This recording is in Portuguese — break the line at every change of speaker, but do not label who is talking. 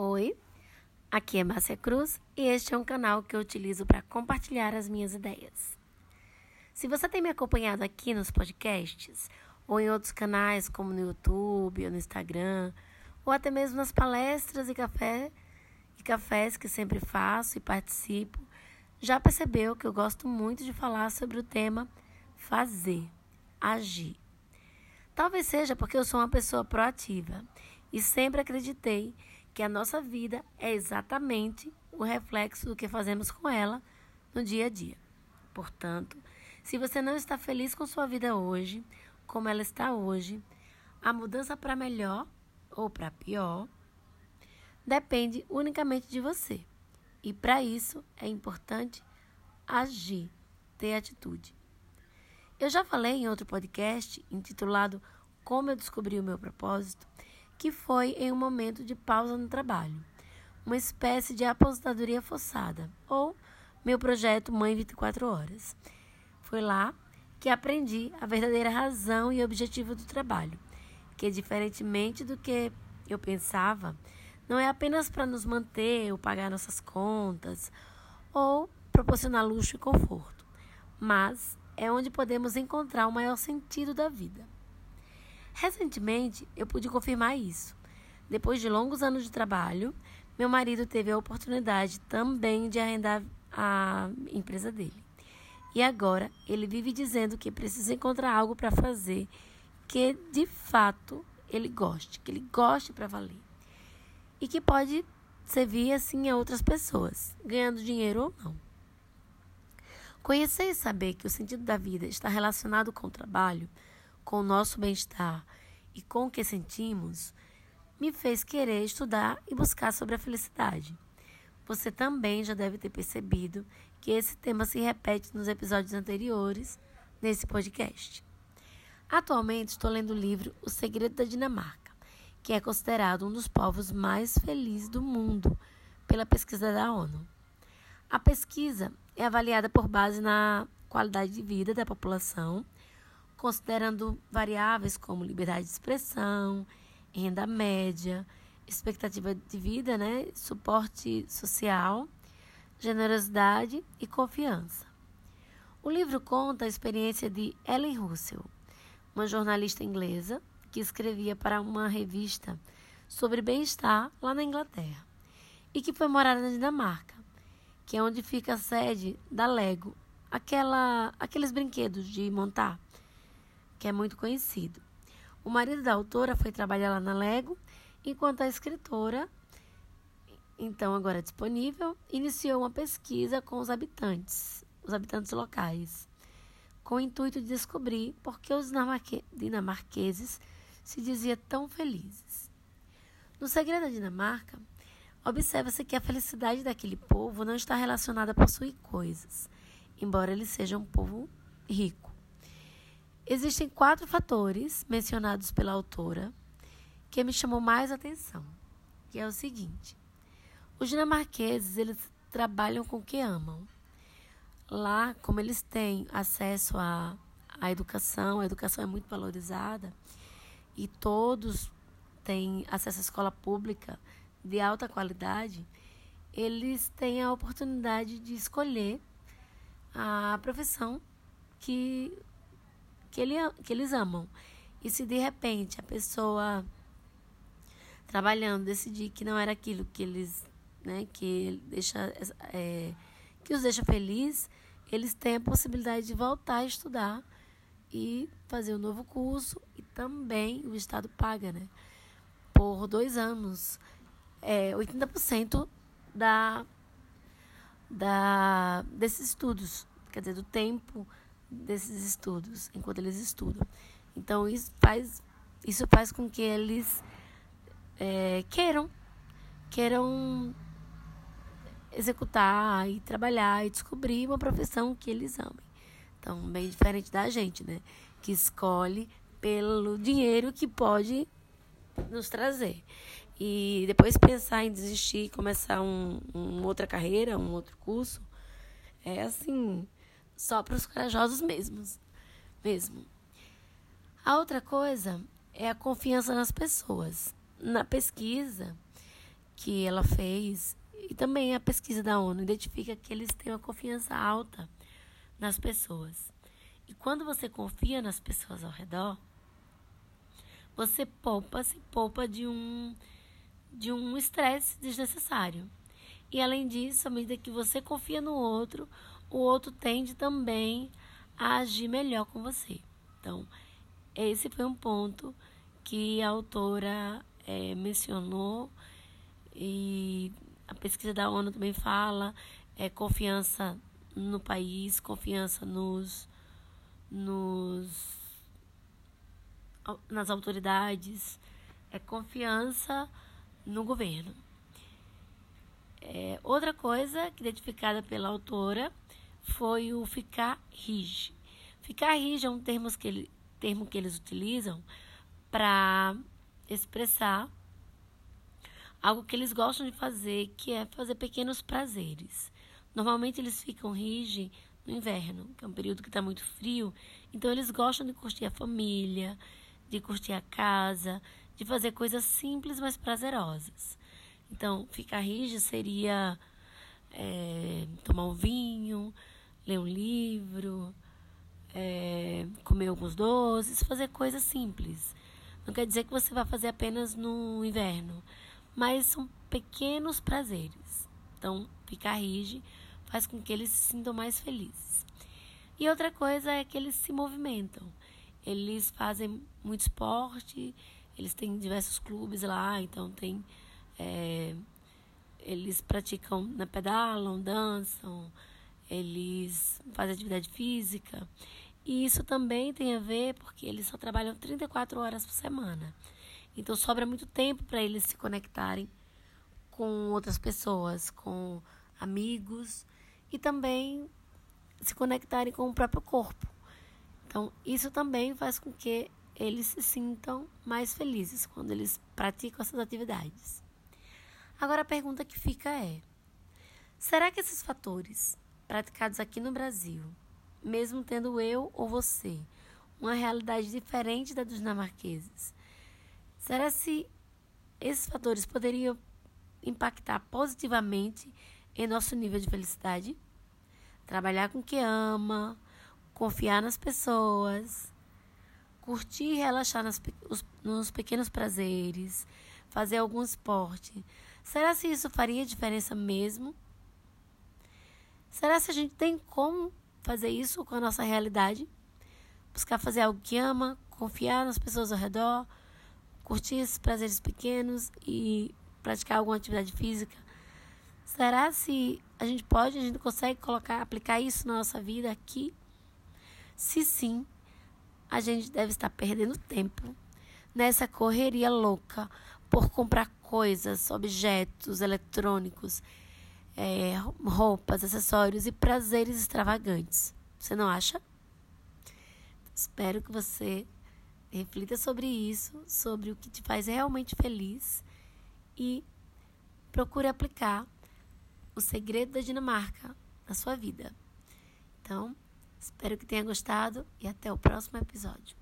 Oi, aqui é Márcia Cruz e este é um canal que eu utilizo para compartilhar as minhas ideias. Se você tem me acompanhado aqui nos podcasts ou em outros canais como no YouTube ou no Instagram, ou até mesmo nas palestras e café e cafés que sempre faço e participo, já percebeu que eu gosto muito de falar sobre o tema fazer, agir. Talvez seja porque eu sou uma pessoa proativa e sempre acreditei que a nossa vida é exatamente o reflexo do que fazemos com ela no dia a dia. Portanto, se você não está feliz com sua vida hoje, como ela está hoje, a mudança para melhor ou para pior depende unicamente de você. E para isso é importante agir, ter atitude. Eu já falei em outro podcast intitulado Como eu descobri o meu propósito que foi em um momento de pausa no trabalho, uma espécie de aposentadoria forçada, ou meu projeto Mãe 24 Horas. Foi lá que aprendi a verdadeira razão e objetivo do trabalho, que diferentemente do que eu pensava, não é apenas para nos manter ou pagar nossas contas ou proporcionar luxo e conforto, mas é onde podemos encontrar o maior sentido da vida. Recentemente, eu pude confirmar isso. Depois de longos anos de trabalho, meu marido teve a oportunidade também de arrendar a empresa dele. E agora ele vive dizendo que precisa encontrar algo para fazer que de fato ele goste, que ele goste para valer. E que pode servir assim a outras pessoas, ganhando dinheiro ou não. Conhecer e saber que o sentido da vida está relacionado com o trabalho com o nosso bem-estar e com o que sentimos, me fez querer estudar e buscar sobre a felicidade. Você também já deve ter percebido que esse tema se repete nos episódios anteriores nesse podcast. Atualmente estou lendo o livro O Segredo da Dinamarca, que é considerado um dos povos mais felizes do mundo pela pesquisa da ONU. A pesquisa é avaliada por base na qualidade de vida da população considerando variáveis como liberdade de expressão, renda média, expectativa de vida, né, suporte social, generosidade e confiança. O livro conta a experiência de Ellen Russell, uma jornalista inglesa que escrevia para uma revista sobre bem-estar lá na Inglaterra e que foi morar na Dinamarca, que é onde fica a sede da Lego, aquela, aqueles brinquedos de montar que é muito conhecido. O marido da autora foi trabalhar lá na Lego, enquanto a escritora, então agora disponível, iniciou uma pesquisa com os habitantes, os habitantes locais, com o intuito de descobrir por que os dinamarqueses se diziam tão felizes. No segredo da Dinamarca, observa-se que a felicidade daquele povo não está relacionada a possuir coisas, embora ele seja um povo rico. Existem quatro fatores mencionados pela autora que me chamou mais atenção, que é o seguinte: os dinamarqueses eles trabalham com o que amam. Lá, como eles têm acesso à, à educação, a educação é muito valorizada e todos têm acesso à escola pública de alta qualidade, eles têm a oportunidade de escolher a profissão que que, ele, que eles amam. E se de repente a pessoa trabalhando decidir que não era aquilo que eles, né, que deixa, é, que os deixa feliz, eles têm a possibilidade de voltar a estudar e fazer um novo curso e também o Estado paga, né? Por dois anos, é, 80% da, da, desses estudos, quer dizer, do tempo desses estudos, enquanto eles estudam. Então, isso faz, isso faz com que eles é, queiram, queiram executar e trabalhar e descobrir uma profissão que eles amem. Então, bem diferente da gente, né? Que escolhe pelo dinheiro que pode nos trazer. E depois pensar em desistir e começar um, uma outra carreira, um outro curso, é assim, só para os corajosos mesmos, mesmo. A outra coisa é a confiança nas pessoas. Na pesquisa que ela fez e também a pesquisa da ONU identifica que eles têm uma confiança alta nas pessoas. E quando você confia nas pessoas ao redor, você poupa, se poupa de um de um estresse desnecessário. E além disso, à medida que você confia no outro, o outro tende também a agir melhor com você. Então, esse foi um ponto que a autora é, mencionou e a pesquisa da ONU também fala é confiança no país, confiança nos, nos nas autoridades, é confiança no governo. É, outra coisa identificada pela autora foi o ficar rige. Ficar rige é um termo que, ele, termo que eles utilizam para expressar algo que eles gostam de fazer, que é fazer pequenos prazeres. Normalmente eles ficam rige no inverno, que é um período que está muito frio, então eles gostam de curtir a família, de curtir a casa, de fazer coisas simples, mas prazerosas. Então, ficar rígido seria é, tomar um vinho, ler um livro, é, comer alguns doces, fazer coisas simples. Não quer dizer que você vai fazer apenas no inverno, mas são pequenos prazeres. Então, ficar rígido faz com que eles se sintam mais felizes. E outra coisa é que eles se movimentam. Eles fazem muito esporte, eles têm diversos clubes lá, então tem. É, eles praticam, né, pedalam, dançam, eles fazem atividade física. E isso também tem a ver porque eles só trabalham 34 horas por semana. Então sobra muito tempo para eles se conectarem com outras pessoas, com amigos e também se conectarem com o próprio corpo. Então, isso também faz com que eles se sintam mais felizes quando eles praticam essas atividades. Agora a pergunta que fica é: será que esses fatores praticados aqui no Brasil, mesmo tendo eu ou você uma realidade diferente da dos dinamarqueses, será se esses fatores poderiam impactar positivamente em nosso nível de felicidade? Trabalhar com o que ama, confiar nas pessoas, curtir e relaxar nas, os, nos pequenos prazeres, fazer algum esporte. Será se isso faria diferença mesmo? Será se a gente tem como fazer isso com a nossa realidade? Buscar fazer algo que ama, confiar nas pessoas ao redor, curtir esses prazeres pequenos e praticar alguma atividade física. Será se a gente pode, a gente consegue colocar, aplicar isso na nossa vida aqui? Se sim, a gente deve estar perdendo tempo nessa correria louca por comprar coisas, objetos eletrônicos, é, roupas, acessórios e prazeres extravagantes. Você não acha? Espero que você reflita sobre isso, sobre o que te faz realmente feliz e procure aplicar o segredo da Dinamarca na sua vida. Então, Espero que tenha gostado e até o próximo episódio.